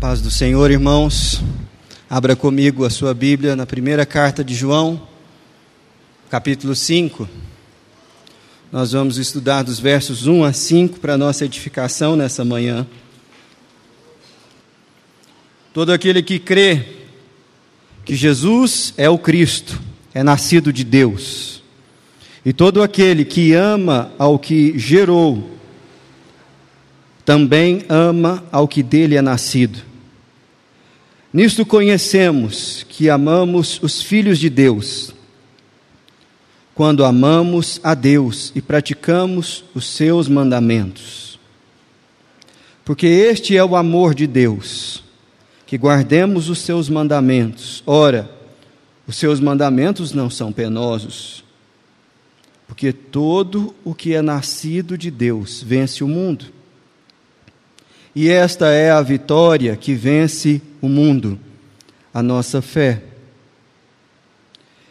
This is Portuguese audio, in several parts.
Paz do Senhor, irmãos. Abra comigo a sua Bíblia na primeira carta de João, capítulo 5. Nós vamos estudar dos versos 1 a 5 para nossa edificação nessa manhã. Todo aquele que crê que Jesus é o Cristo, é nascido de Deus. E todo aquele que ama ao que gerou, também ama ao que dele é nascido. Nisto conhecemos que amamos os filhos de Deus, quando amamos a Deus e praticamos os seus mandamentos. Porque este é o amor de Deus, que guardemos os seus mandamentos. Ora, os seus mandamentos não são penosos, porque todo o que é nascido de Deus vence o mundo. E esta é a vitória que vence o mundo, a nossa fé.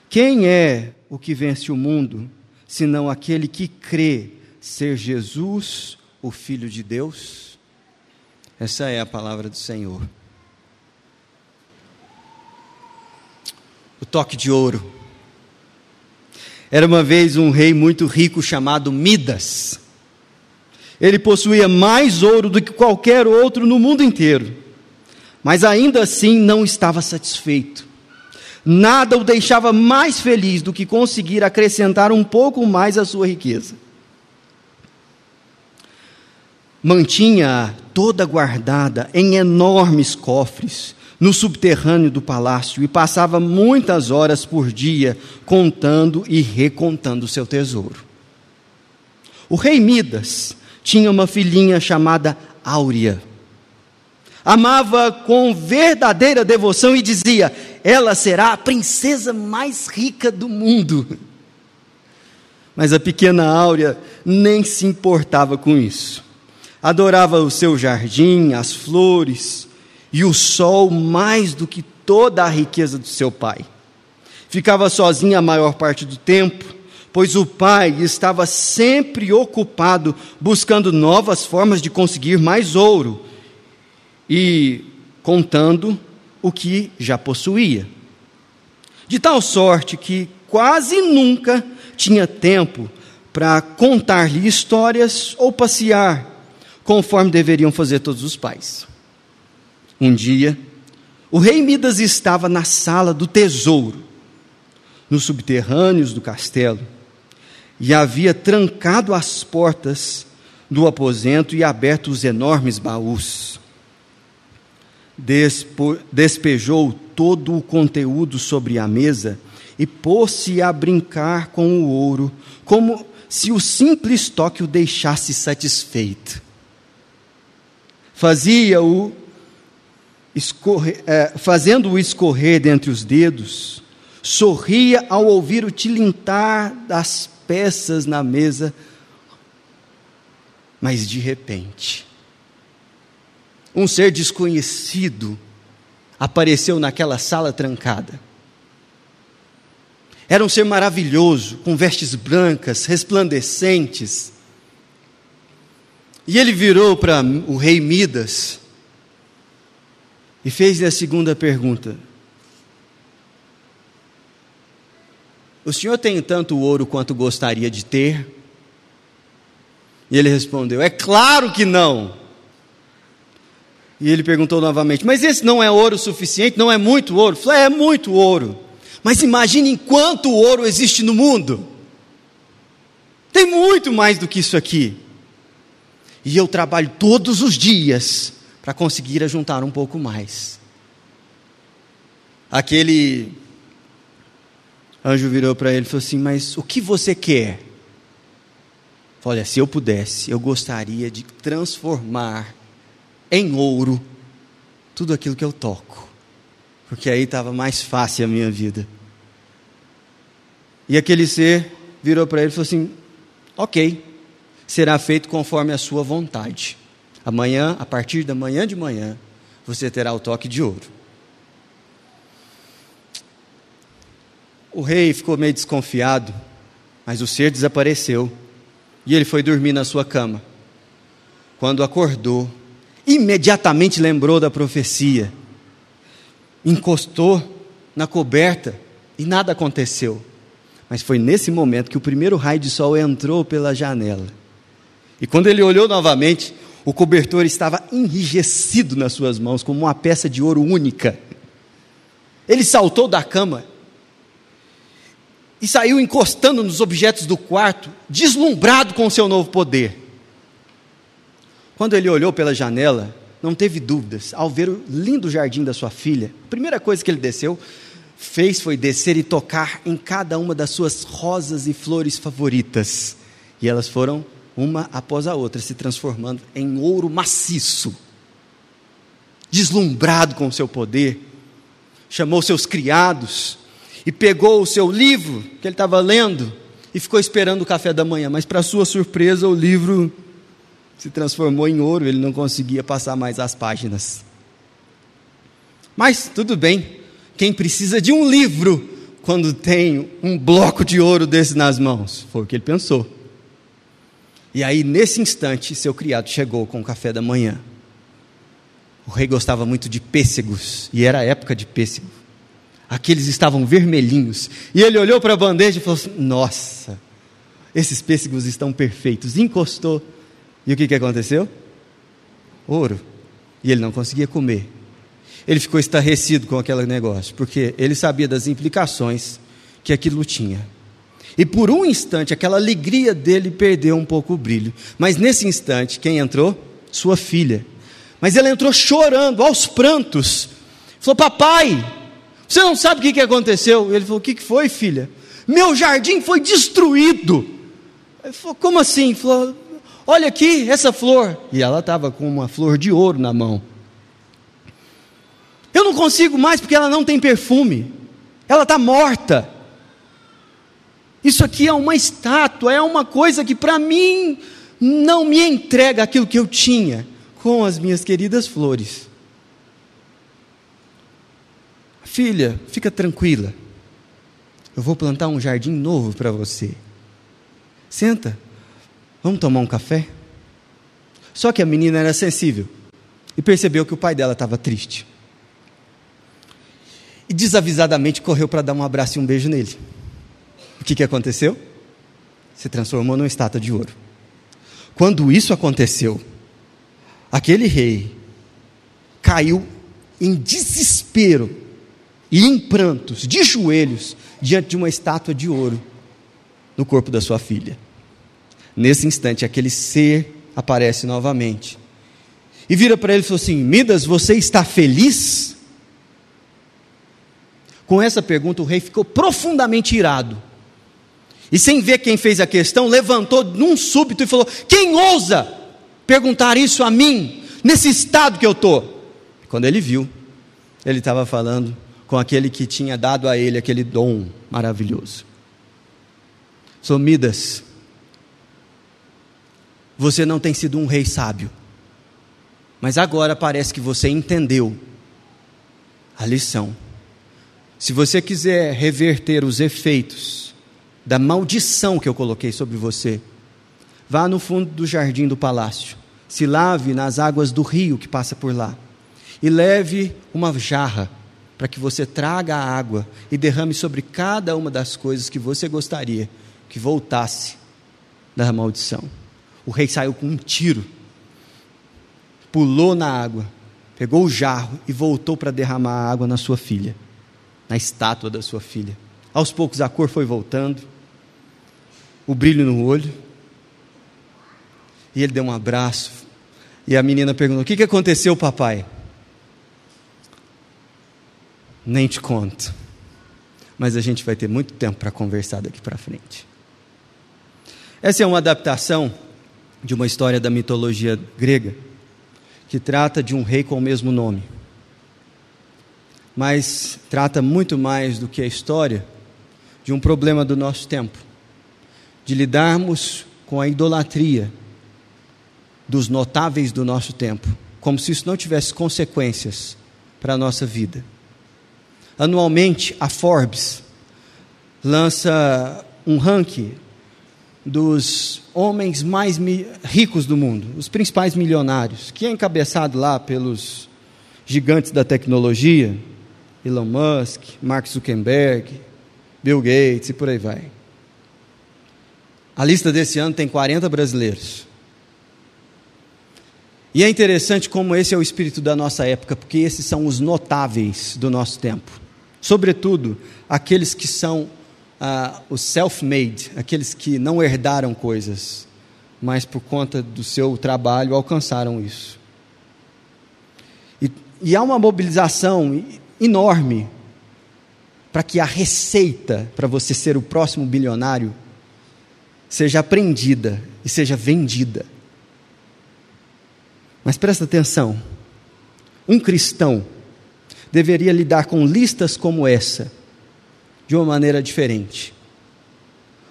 Quem é o que vence o mundo, senão aquele que crê ser Jesus, o Filho de Deus? Essa é a palavra do Senhor. O toque de ouro. Era uma vez um rei muito rico chamado Midas. Ele possuía mais ouro do que qualquer outro no mundo inteiro, mas ainda assim não estava satisfeito. Nada o deixava mais feliz do que conseguir acrescentar um pouco mais à sua riqueza. Mantinha-a toda guardada em enormes cofres no subterrâneo do palácio e passava muitas horas por dia contando e recontando seu tesouro. O rei Midas tinha uma filhinha chamada Áurea. Amava com verdadeira devoção e dizia: Ela será a princesa mais rica do mundo. Mas a pequena Áurea nem se importava com isso. Adorava o seu jardim, as flores e o sol mais do que toda a riqueza do seu pai. Ficava sozinha a maior parte do tempo pois o pai estava sempre ocupado buscando novas formas de conseguir mais ouro e contando o que já possuía. De tal sorte que quase nunca tinha tempo para contar-lhe histórias ou passear, conforme deveriam fazer todos os pais. Um dia, o rei Midas estava na sala do tesouro, nos subterrâneos do castelo, e havia trancado as portas do aposento e aberto os enormes baús. Despo, despejou todo o conteúdo sobre a mesa e pôs-se a brincar com o ouro, como se o simples toque o deixasse satisfeito. Fazia-o é, fazendo-o escorrer dentre os dedos, sorria ao ouvir o tilintar das peças na mesa, mas de repente, um ser desconhecido apareceu naquela sala trancada. Era um ser maravilhoso, com vestes brancas, resplandecentes. E ele virou para o rei Midas e fez-lhe a segunda pergunta: O senhor tem tanto ouro quanto gostaria de ter? E ele respondeu: É claro que não. E ele perguntou novamente: Mas esse não é ouro suficiente? Não é muito ouro? Falei: É muito ouro. Mas imagine quanto ouro existe no mundo. Tem muito mais do que isso aqui. E eu trabalho todos os dias para conseguir juntar um pouco mais. Aquele anjo virou para ele e falou assim: Mas o que você quer? Olha, se eu pudesse, eu gostaria de transformar em ouro tudo aquilo que eu toco, porque aí estava mais fácil a minha vida. E aquele ser virou para ele e falou assim: Ok, será feito conforme a sua vontade. Amanhã, a partir da manhã de manhã, você terá o toque de ouro. O rei ficou meio desconfiado, mas o ser desapareceu e ele foi dormir na sua cama. Quando acordou, imediatamente lembrou da profecia, encostou na coberta e nada aconteceu. Mas foi nesse momento que o primeiro raio de sol entrou pela janela. E quando ele olhou novamente, o cobertor estava enrijecido nas suas mãos, como uma peça de ouro única. Ele saltou da cama e saiu encostando nos objetos do quarto, deslumbrado com o seu novo poder. Quando ele olhou pela janela, não teve dúvidas, ao ver o lindo jardim da sua filha, a primeira coisa que ele desceu, fez foi descer e tocar em cada uma das suas rosas e flores favoritas. E elas foram uma após a outra, se transformando em ouro maciço. Deslumbrado com o seu poder, chamou seus criados e pegou o seu livro que ele estava lendo e ficou esperando o café da manhã. Mas, para sua surpresa, o livro se transformou em ouro, ele não conseguia passar mais as páginas. Mas tudo bem, quem precisa de um livro quando tem um bloco de ouro desse nas mãos? Foi o que ele pensou. E aí, nesse instante, seu criado chegou com o café da manhã. O rei gostava muito de pêssegos, e era época de pêssego. Aqueles estavam vermelhinhos. E ele olhou para a bandeja e falou assim: Nossa, esses pêssegos estão perfeitos. Encostou. E o que, que aconteceu? Ouro. E ele não conseguia comer. Ele ficou estarrecido com aquele negócio, porque ele sabia das implicações que aquilo tinha. E por um instante, aquela alegria dele perdeu um pouco o brilho. Mas nesse instante, quem entrou? Sua filha. Mas ela entrou chorando, aos prantos. Falou: Papai, você não sabe o que aconteceu? Ele falou: O que foi, filha? Meu jardim foi destruído. Ele falou: Como assim? Ele falou: Olha aqui essa flor. E ela estava com uma flor de ouro na mão. Eu não consigo mais porque ela não tem perfume. Ela está morta. Isso aqui é uma estátua, é uma coisa que para mim não me entrega aquilo que eu tinha com as minhas queridas flores. Filha, fica tranquila. Eu vou plantar um jardim novo para você. Senta, vamos tomar um café? Só que a menina era sensível e percebeu que o pai dela estava triste. E desavisadamente correu para dar um abraço e um beijo nele. O que, que aconteceu? Se transformou numa estátua de ouro. Quando isso aconteceu, aquele rei caiu em desespero e em prantos, de joelhos, diante de uma estátua de ouro no corpo da sua filha. Nesse instante, aquele ser aparece novamente e vira para ele e falou assim: Midas, você está feliz? Com essa pergunta, o rei ficou profundamente irado. E sem ver quem fez a questão, levantou num súbito e falou: Quem ousa perguntar isso a mim, nesse estado que eu estou? Quando ele viu, ele estava falando com aquele que tinha dado a ele aquele dom maravilhoso. Somidas, você não tem sido um rei sábio, mas agora parece que você entendeu a lição. Se você quiser reverter os efeitos da maldição que eu coloquei sobre você. Vá no fundo do jardim do palácio, se lave nas águas do rio que passa por lá, e leve uma jarra para que você traga a água e derrame sobre cada uma das coisas que você gostaria que voltasse da maldição. O rei saiu com um tiro, pulou na água, pegou o jarro e voltou para derramar a água na sua filha, na estátua da sua filha. Aos poucos a cor foi voltando, o brilho no olho. E ele deu um abraço. E a menina perguntou: O que, que aconteceu, papai? Nem te conto. Mas a gente vai ter muito tempo para conversar daqui para frente. Essa é uma adaptação de uma história da mitologia grega que trata de um rei com o mesmo nome. Mas trata muito mais do que a história de um problema do nosso tempo de lidarmos com a idolatria dos notáveis do nosso tempo, como se isso não tivesse consequências para a nossa vida. Anualmente, a Forbes lança um ranking dos homens mais ricos do mundo, os principais milionários, que é encabeçado lá pelos gigantes da tecnologia, Elon Musk, Mark Zuckerberg, Bill Gates e por aí vai. A lista desse ano tem 40 brasileiros. E é interessante como esse é o espírito da nossa época, porque esses são os notáveis do nosso tempo. Sobretudo, aqueles que são ah, os self-made, aqueles que não herdaram coisas, mas por conta do seu trabalho alcançaram isso. E, e há uma mobilização enorme para que a receita para você ser o próximo bilionário seja aprendida e seja vendida. Mas presta atenção: um cristão deveria lidar com listas como essa de uma maneira diferente.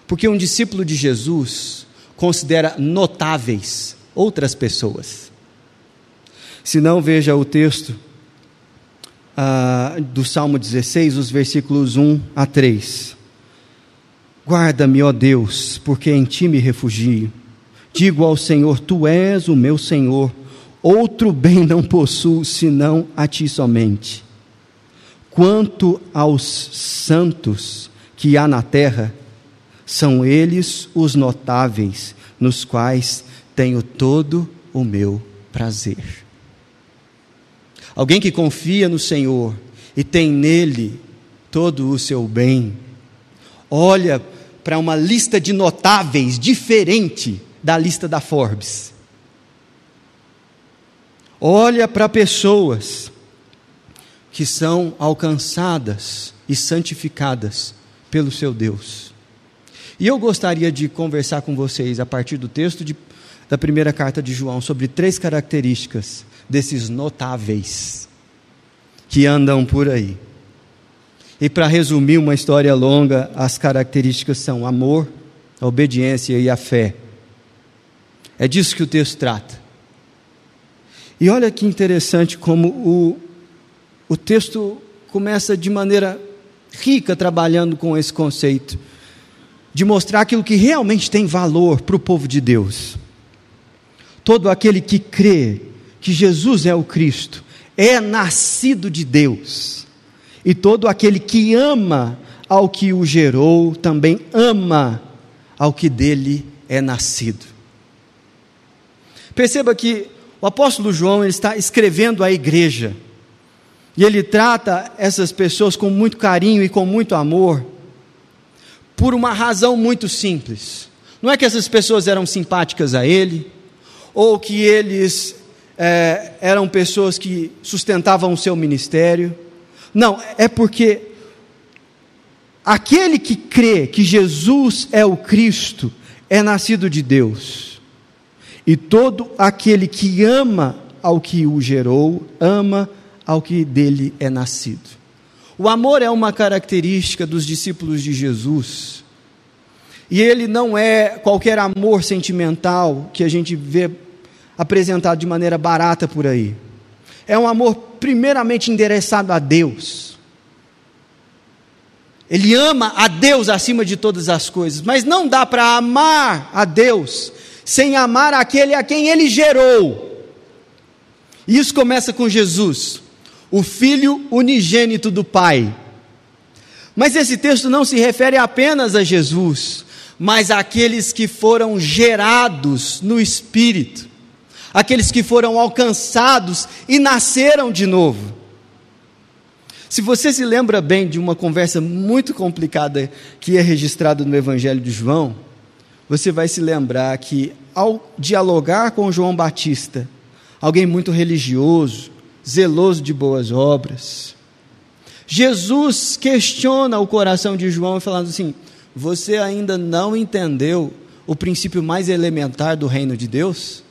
Porque um discípulo de Jesus considera notáveis outras pessoas. Se não, veja o texto ah, do Salmo 16, os versículos 1 a 3. Guarda-me, ó Deus, porque em ti me refugio. Digo ao Senhor: Tu és o meu Senhor. Outro bem não possuo senão a ti somente. Quanto aos santos que há na terra, são eles os notáveis, nos quais tenho todo o meu prazer. Alguém que confia no Senhor e tem nele todo o seu bem, olha para uma lista de notáveis diferente da lista da Forbes. Olha para pessoas que são alcançadas e santificadas pelo seu Deus. E eu gostaria de conversar com vocês a partir do texto de, da primeira carta de João sobre três características desses notáveis que andam por aí. E para resumir uma história longa, as características são amor, a obediência e a fé. É disso que o texto trata. E olha que interessante como o, o texto começa de maneira rica trabalhando com esse conceito de mostrar aquilo que realmente tem valor para o povo de Deus. Todo aquele que crê que Jesus é o Cristo é nascido de Deus, e todo aquele que ama ao que o gerou também ama ao que dele é nascido. Perceba que o apóstolo João está escrevendo à igreja e ele trata essas pessoas com muito carinho e com muito amor, por uma razão muito simples. Não é que essas pessoas eram simpáticas a ele, ou que eles é, eram pessoas que sustentavam o seu ministério. Não, é porque aquele que crê que Jesus é o Cristo é nascido de Deus. E todo aquele que ama ao que o gerou, ama ao que dele é nascido. O amor é uma característica dos discípulos de Jesus. E ele não é qualquer amor sentimental que a gente vê apresentado de maneira barata por aí. É um amor primeiramente endereçado a Deus. Ele ama a Deus acima de todas as coisas, mas não dá para amar a Deus sem amar aquele a quem ele gerou. E isso começa com Jesus o Filho unigênito do Pai. Mas esse texto não se refere apenas a Jesus, mas àqueles que foram gerados no Espírito, aqueles que foram alcançados e nasceram de novo. Se você se lembra bem de uma conversa muito complicada que é registrada no Evangelho de João, você vai se lembrar que, ao dialogar com João Batista, alguém muito religioso, zeloso de boas obras. Jesus questiona o coração de João, falando assim: Você ainda não entendeu o princípio mais elementar do reino de Deus?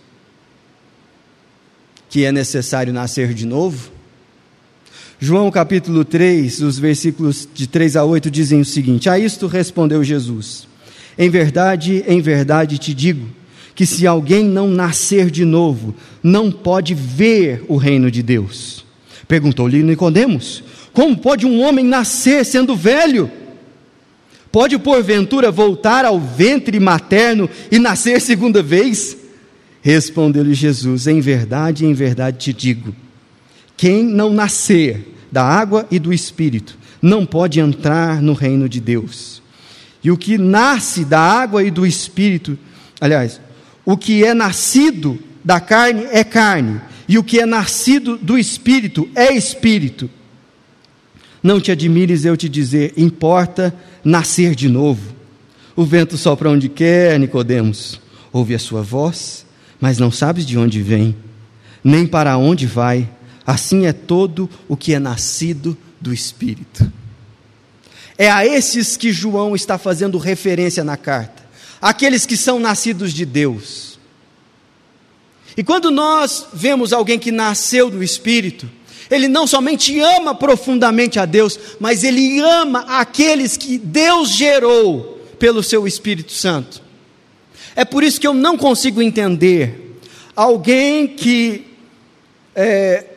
Que é necessário nascer de novo? João capítulo 3, os versículos de 3 a 8 dizem o seguinte: A isto respondeu Jesus: Em verdade, em verdade te digo que se alguém não nascer de novo, não pode ver o reino de Deus. Perguntou-lhe Nicodemos: Como pode um homem nascer sendo velho? Pode porventura voltar ao ventre materno e nascer segunda vez? Respondeu-lhe Jesus: Em verdade, em verdade te digo: quem não nascer da água e do espírito não pode entrar no reino de Deus. E o que nasce da água e do espírito, aliás, o que é nascido da carne é carne, e o que é nascido do espírito é espírito. Não te admires eu te dizer, importa nascer de novo. O vento sopra onde quer, Nicodemos. Ouve a sua voz, mas não sabes de onde vem, nem para onde vai. Assim é todo o que é nascido do Espírito. É a esses que João está fazendo referência na carta, aqueles que são nascidos de Deus. E quando nós vemos alguém que nasceu do Espírito, ele não somente ama profundamente a Deus, mas ele ama aqueles que Deus gerou pelo seu Espírito Santo. É por isso que eu não consigo entender alguém que é,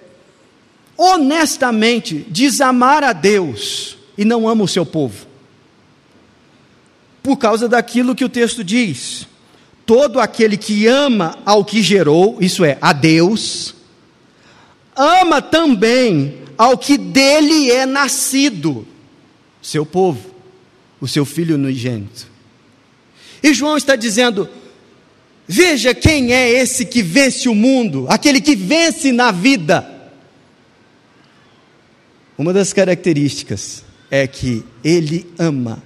honestamente diz amar a Deus e não ama o seu povo. Por causa daquilo que o texto diz. Todo aquele que ama ao que gerou, isso é, a Deus, ama também ao que dele é nascido, seu povo, o seu filho unigênito. E João está dizendo: veja quem é esse que vence o mundo, aquele que vence na vida. Uma das características é que ele ama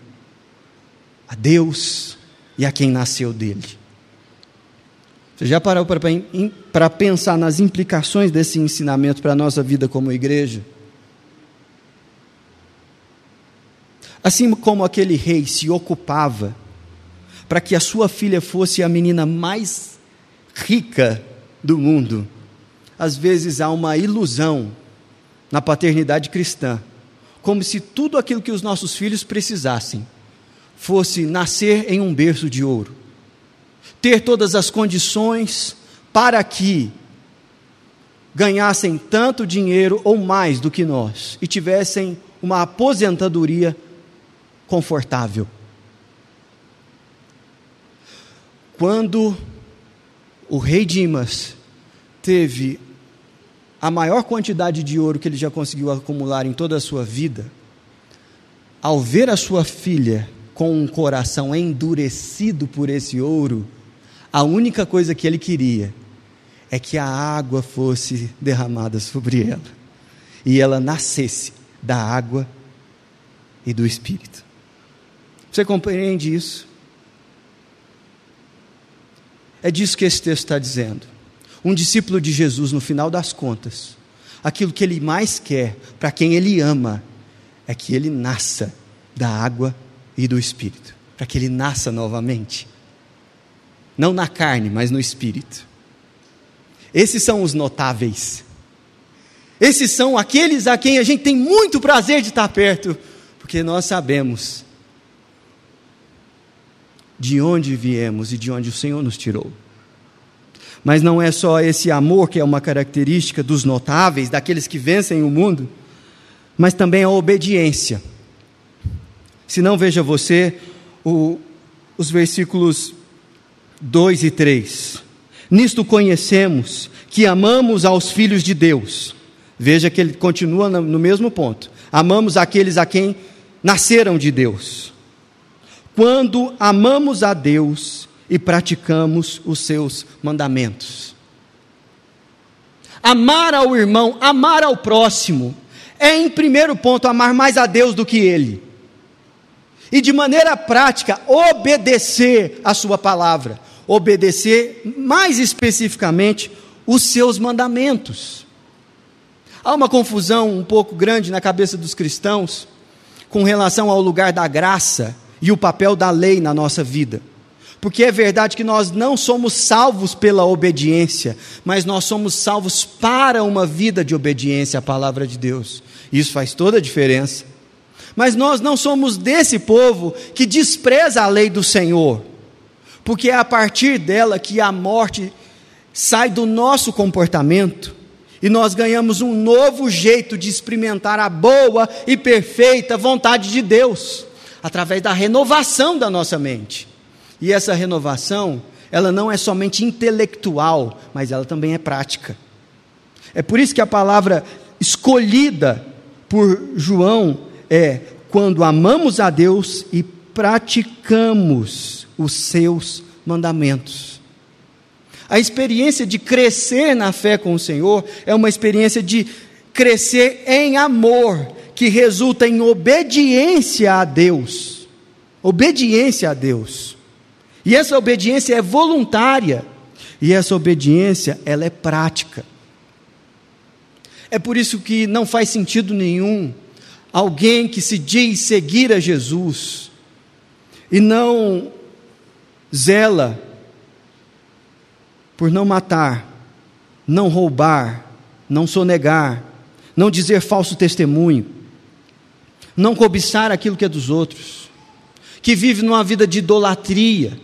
a Deus e a quem nasceu dele. Você já parou para pensar nas implicações desse ensinamento para a nossa vida como igreja? Assim como aquele rei se ocupava para que a sua filha fosse a menina mais rica do mundo, às vezes há uma ilusão na paternidade cristã, como se tudo aquilo que os nossos filhos precisassem fosse nascer em um berço de ouro ter todas as condições para que ganhassem tanto dinheiro ou mais do que nós e tivessem uma aposentadoria confortável. Quando o rei Dimas teve a maior quantidade de ouro que ele já conseguiu acumular em toda a sua vida, ao ver a sua filha com um coração endurecido por esse ouro, a única coisa que ele queria é que a água fosse derramada sobre ela e ela nascesse da água e do Espírito. Você compreende isso? É disso que esse texto está dizendo. Um discípulo de Jesus, no final das contas, aquilo que ele mais quer para quem ele ama é que ele nasça da água e do Espírito, para que ele nasça novamente não na carne, mas no espírito. Esses são os notáveis. Esses são aqueles a quem a gente tem muito prazer de estar perto, porque nós sabemos de onde viemos e de onde o Senhor nos tirou. Mas não é só esse amor que é uma característica dos notáveis, daqueles que vencem o mundo, mas também a obediência. Se não, veja você o, os versículos 2 e 3. Nisto conhecemos que amamos aos filhos de Deus. Veja que ele continua no mesmo ponto. Amamos aqueles a quem nasceram de Deus. Quando amamos a Deus e praticamos os seus mandamentos. Amar ao irmão, amar ao próximo, é em primeiro ponto amar mais a Deus do que ele. E de maneira prática, obedecer a sua palavra obedecer mais especificamente os seus mandamentos. Há uma confusão um pouco grande na cabeça dos cristãos com relação ao lugar da graça e o papel da lei na nossa vida. Porque é verdade que nós não somos salvos pela obediência, mas nós somos salvos para uma vida de obediência à palavra de Deus. Isso faz toda a diferença. Mas nós não somos desse povo que despreza a lei do Senhor porque é a partir dela que a morte sai do nosso comportamento e nós ganhamos um novo jeito de experimentar a boa e perfeita vontade de Deus. através da renovação da nossa mente. E essa renovação, ela não é somente intelectual, mas ela também é prática. É por isso que a palavra escolhida por João é quando amamos a Deus e praticamos os seus mandamentos. A experiência de crescer na fé com o Senhor é uma experiência de crescer em amor, que resulta em obediência a Deus. Obediência a Deus. E essa obediência é voluntária. E essa obediência, ela é prática. É por isso que não faz sentido nenhum alguém que se diz seguir a Jesus e não zela por não matar, não roubar, não sonegar, não dizer falso testemunho, não cobiçar aquilo que é dos outros, que vive numa vida de idolatria,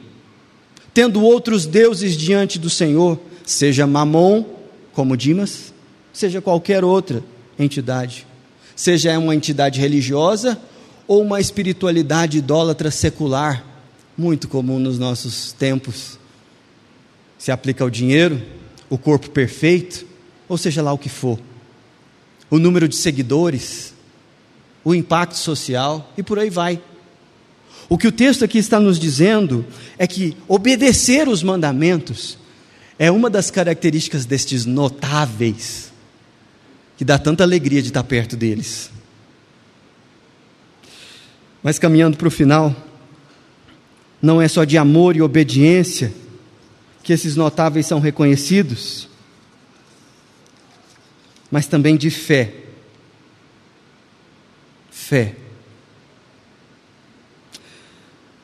tendo outros deuses diante do Senhor, seja Mamon, como Dimas, seja qualquer outra entidade, seja uma entidade religiosa ou uma espiritualidade idólatra secular, muito comum nos nossos tempos. Se aplica ao dinheiro, o corpo perfeito, ou seja lá o que for, o número de seguidores, o impacto social e por aí vai. O que o texto aqui está nos dizendo é que obedecer os mandamentos é uma das características destes notáveis que dá tanta alegria de estar perto deles. Mas caminhando para o final, não é só de amor e obediência que esses notáveis são reconhecidos, mas também de fé. Fé.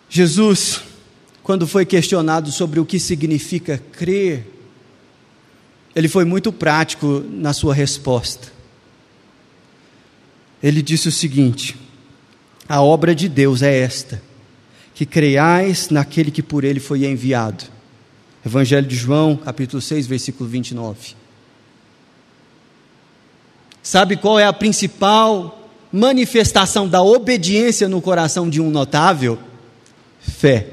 Jesus, quando foi questionado sobre o que significa crer, ele foi muito prático na sua resposta. Ele disse o seguinte: A obra de Deus é esta, que creiais naquele que por ele foi enviado. Evangelho de João, capítulo 6, versículo 29. Sabe qual é a principal manifestação da obediência no coração de um notável? Fé.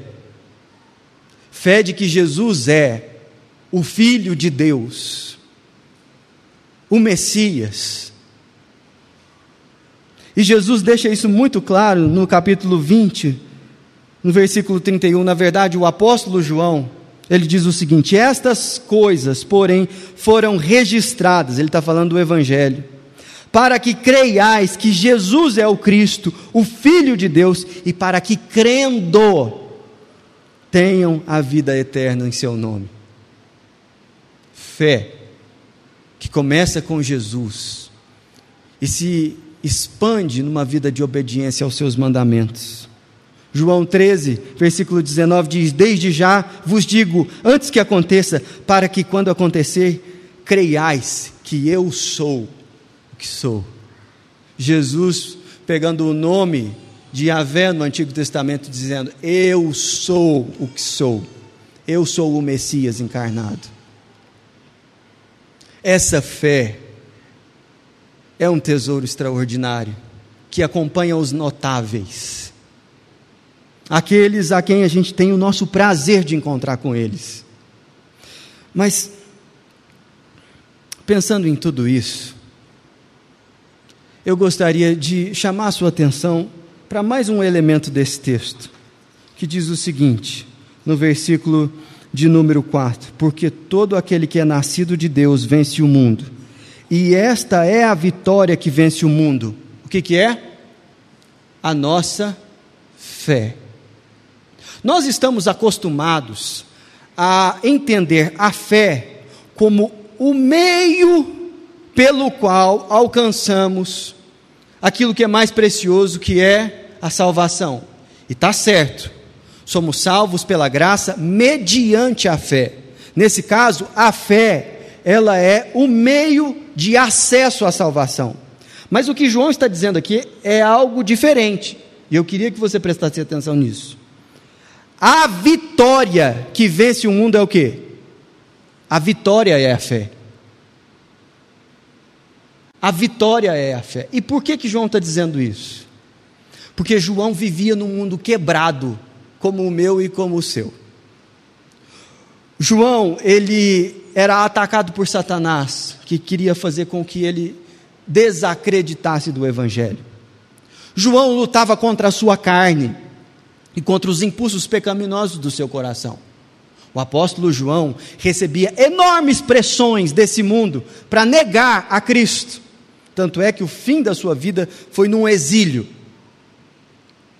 Fé de que Jesus é o Filho de Deus, o Messias. E Jesus deixa isso muito claro no capítulo 20, no versículo 31. Na verdade, o apóstolo João, ele diz o seguinte: Estas coisas, porém, foram registradas, ele está falando do Evangelho, para que creiais que Jesus é o Cristo, o Filho de Deus, e para que crendo tenham a vida eterna em seu nome fé que começa com Jesus e se expande numa vida de obediência aos seus mandamentos. João 13, versículo 19 diz: Desde já vos digo, antes que aconteça, para que quando acontecer, creiais que eu sou o que sou. Jesus pegando o nome de Yahvé no Antigo Testamento, dizendo: Eu sou o que sou, eu sou o Messias encarnado. Essa fé é um tesouro extraordinário que acompanha os notáveis, aqueles a quem a gente tem o nosso prazer de encontrar com eles. Mas, pensando em tudo isso, eu gostaria de chamar a sua atenção para mais um elemento desse texto, que diz o seguinte, no versículo de número 4: Porque todo aquele que é nascido de Deus vence o mundo. E esta é a vitória que vence o mundo. O que, que é? A nossa fé. Nós estamos acostumados a entender a fé como o meio pelo qual alcançamos aquilo que é mais precioso, que é a salvação. E está certo. Somos salvos pela graça mediante a fé. Nesse caso, a fé, ela é o meio de acesso à salvação. Mas o que João está dizendo aqui é algo diferente. E eu queria que você prestasse atenção nisso. A vitória que vence o mundo é o quê? A vitória é a fé. A vitória é a fé. E por que que João está dizendo isso? porque João vivia num mundo quebrado, como o meu e como o seu. João, ele era atacado por Satanás, que queria fazer com que ele desacreditasse do Evangelho. João lutava contra a sua carne e contra os impulsos pecaminosos do seu coração. O apóstolo João recebia enormes pressões desse mundo para negar a Cristo. Tanto é que o fim da sua vida foi num exílio.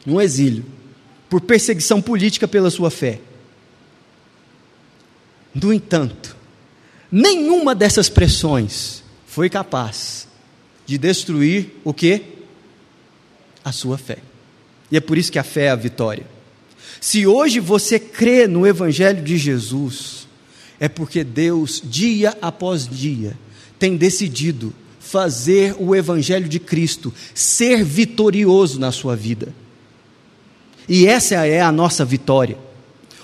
Num exílio. Por perseguição política pela sua fé. No entanto, nenhuma dessas pressões foi capaz de destruir o que? A sua fé. E é por isso que a fé é a vitória. Se hoje você crê no Evangelho de Jesus, é porque Deus, dia após dia, tem decidido fazer o Evangelho de Cristo ser vitorioso na sua vida. E essa é a nossa vitória.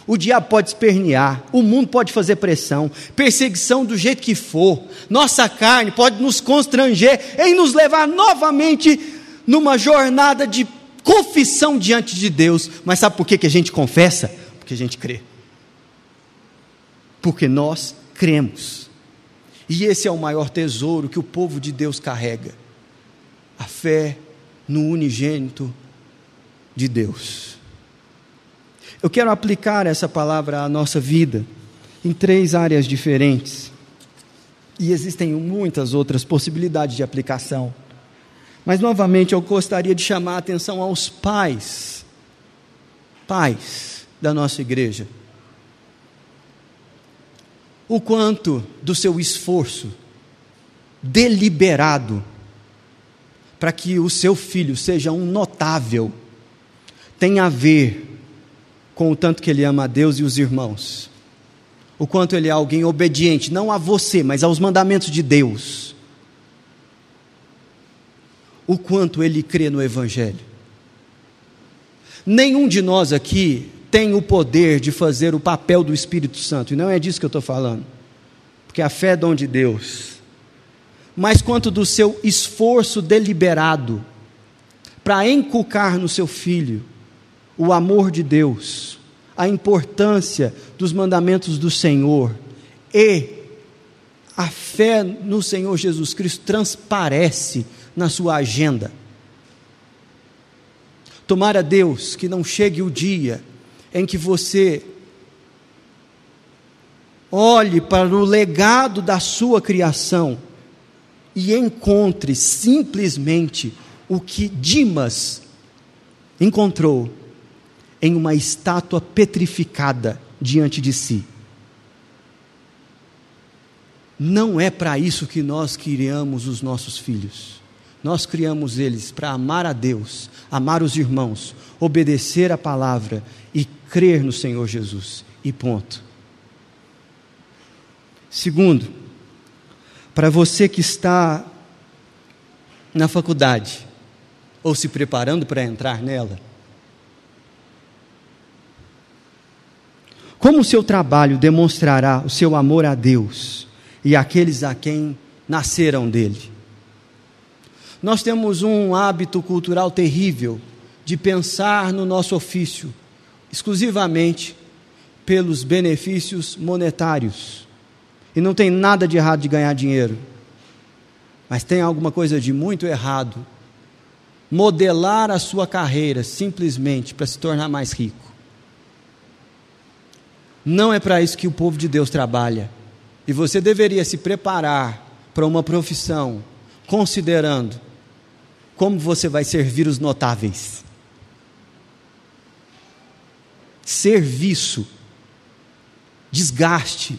O diabo pode espernear, o mundo pode fazer pressão, perseguição do jeito que for, nossa carne pode nos constranger em nos levar novamente numa jornada de confissão diante de Deus. Mas sabe por que, que a gente confessa? Porque a gente crê. Porque nós cremos. E esse é o maior tesouro que o povo de Deus carrega: a fé no unigênito de Deus. Eu quero aplicar essa palavra à nossa vida em três áreas diferentes. E existem muitas outras possibilidades de aplicação. Mas, novamente, eu gostaria de chamar a atenção aos pais, pais da nossa igreja. O quanto do seu esforço deliberado para que o seu filho seja um notável tem a ver com o tanto que ele ama a Deus e os irmãos. O quanto ele é alguém obediente, não a você, mas aos mandamentos de Deus. O quanto ele crê no Evangelho. Nenhum de nós aqui tem o poder de fazer o papel do Espírito Santo, e não é disso que eu estou falando, porque a fé é dom de Deus. Mas quanto do seu esforço deliberado para inculcar no seu filho o amor de Deus, a importância dos mandamentos do Senhor e a fé no Senhor Jesus Cristo transparece na sua agenda. Tomara Deus que não chegue o dia em que você olhe para o legado da sua criação e encontre simplesmente o que Dimas encontrou em uma estátua petrificada diante de si. Não é para isso que nós criamos os nossos filhos. Nós criamos eles para amar a Deus, amar os irmãos, obedecer a palavra e crer no Senhor Jesus. E ponto. Segundo, para você que está na faculdade ou se preparando para entrar nela, Como o seu trabalho demonstrará o seu amor a Deus e àqueles a quem nasceram dele? Nós temos um hábito cultural terrível de pensar no nosso ofício exclusivamente pelos benefícios monetários. E não tem nada de errado de ganhar dinheiro. Mas tem alguma coisa de muito errado modelar a sua carreira simplesmente para se tornar mais rico. Não é para isso que o povo de Deus trabalha. E você deveria se preparar para uma profissão, considerando como você vai servir os notáveis. Serviço, desgaste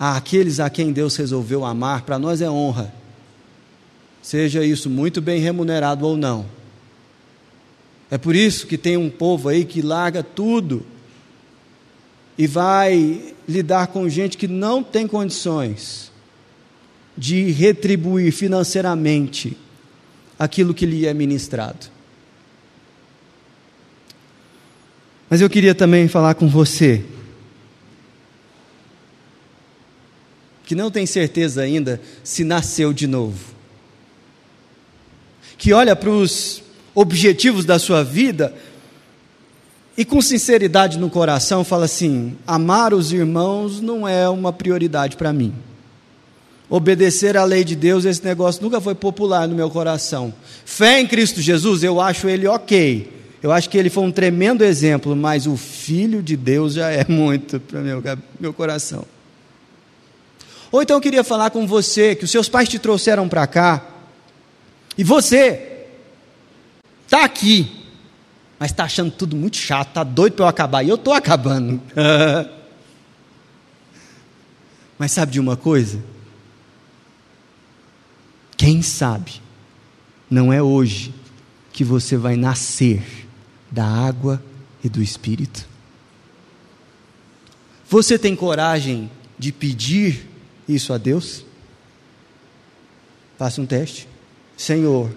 àqueles a quem Deus resolveu amar, para nós é honra. Seja isso muito bem remunerado ou não. É por isso que tem um povo aí que larga tudo e vai lidar com gente que não tem condições de retribuir financeiramente aquilo que lhe é ministrado. Mas eu queria também falar com você, que não tem certeza ainda se nasceu de novo, que olha para os objetivos da sua vida e com sinceridade no coração fala assim: amar os irmãos não é uma prioridade para mim. Obedecer à lei de Deus, esse negócio nunca foi popular no meu coração. Fé em Cristo Jesus, eu acho ele ok. Eu acho que ele foi um tremendo exemplo, mas o Filho de Deus já é muito para meu, meu coração. Ou então eu queria falar com você que os seus pais te trouxeram para cá, e você está aqui, mas está achando tudo muito chato, está doido para eu acabar, e eu estou acabando. mas sabe de uma coisa? Quem sabe, não é hoje que você vai nascer da água e do Espírito? Você tem coragem de pedir isso a Deus? Faça um teste. Senhor,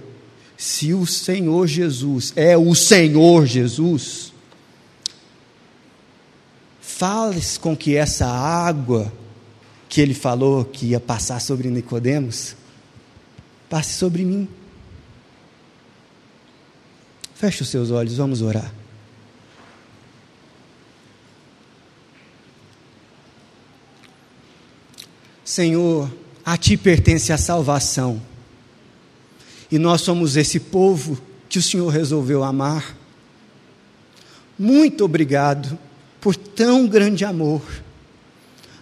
se o Senhor Jesus é o Senhor Jesus, fale com que essa água que ele falou que ia passar sobre Nicodemos, passe sobre mim. Feche os seus olhos, vamos orar. Senhor, a Ti pertence a salvação. E nós somos esse povo que o Senhor resolveu amar. Muito obrigado por tão grande amor.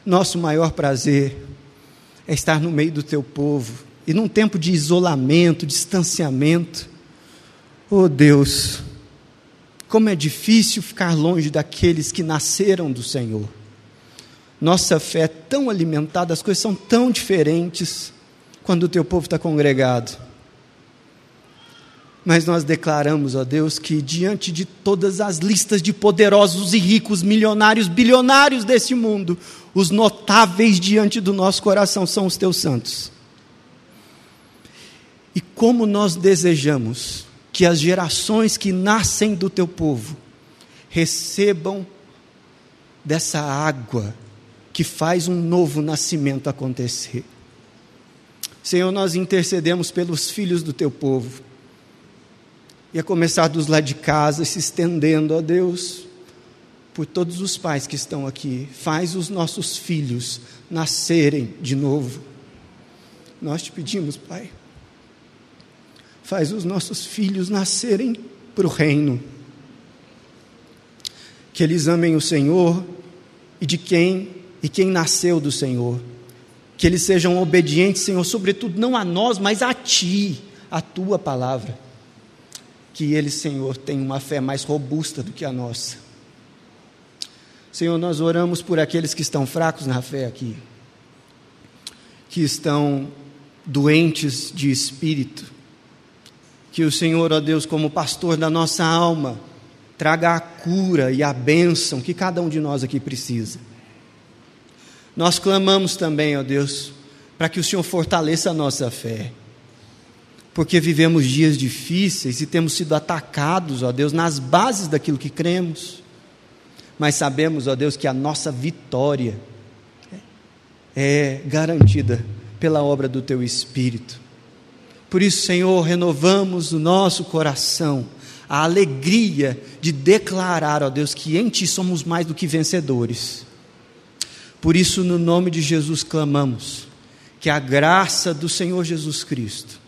Nosso maior prazer é estar no meio do Teu povo e num tempo de isolamento, distanciamento Oh Deus, como é difícil ficar longe daqueles que nasceram do Senhor. Nossa fé é tão alimentada, as coisas são tão diferentes quando o teu povo está congregado. Mas nós declaramos, ó Deus, que diante de todas as listas de poderosos e ricos, milionários, bilionários desse mundo, os notáveis diante do nosso coração são os teus santos. E como nós desejamos que as gerações que nascem do teu povo recebam dessa água que faz um novo nascimento acontecer. Senhor, nós intercedemos pelos filhos do teu povo. E a começar dos lá de casa, se estendendo, ó Deus, por todos os pais que estão aqui. Faz os nossos filhos nascerem de novo. Nós te pedimos, Pai, faz os nossos filhos nascerem para o reino. Que eles amem o Senhor e de quem e quem nasceu do Senhor. Que eles sejam obedientes, Senhor, sobretudo não a nós, mas a ti, a tua palavra. Que eles, Senhor, tenham uma fé mais robusta do que a nossa. Senhor, nós oramos por aqueles que estão fracos na fé aqui, que estão doentes de espírito, que o Senhor, ó Deus, como pastor da nossa alma, traga a cura e a bênção que cada um de nós aqui precisa. Nós clamamos também, ó Deus, para que o Senhor fortaleça a nossa fé, porque vivemos dias difíceis e temos sido atacados, ó Deus, nas bases daquilo que cremos, mas sabemos, ó Deus, que a nossa vitória é garantida pela obra do Teu Espírito. Por isso, Senhor, renovamos o nosso coração, a alegria de declarar, ó Deus, que em Ti somos mais do que vencedores. Por isso, no nome de Jesus, clamamos que a graça do Senhor Jesus Cristo,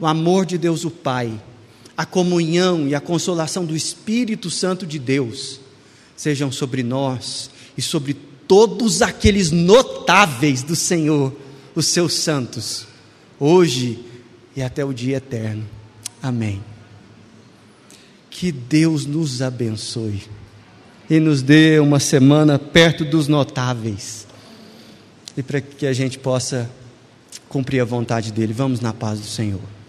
o amor de Deus o Pai, a comunhão e a consolação do Espírito Santo de Deus sejam sobre nós e sobre todos aqueles notáveis do Senhor, os seus santos, hoje e até o dia eterno. Amém. Que Deus nos abençoe e nos dê uma semana perto dos notáveis e para que a gente possa cumprir a vontade dele. Vamos na paz do Senhor.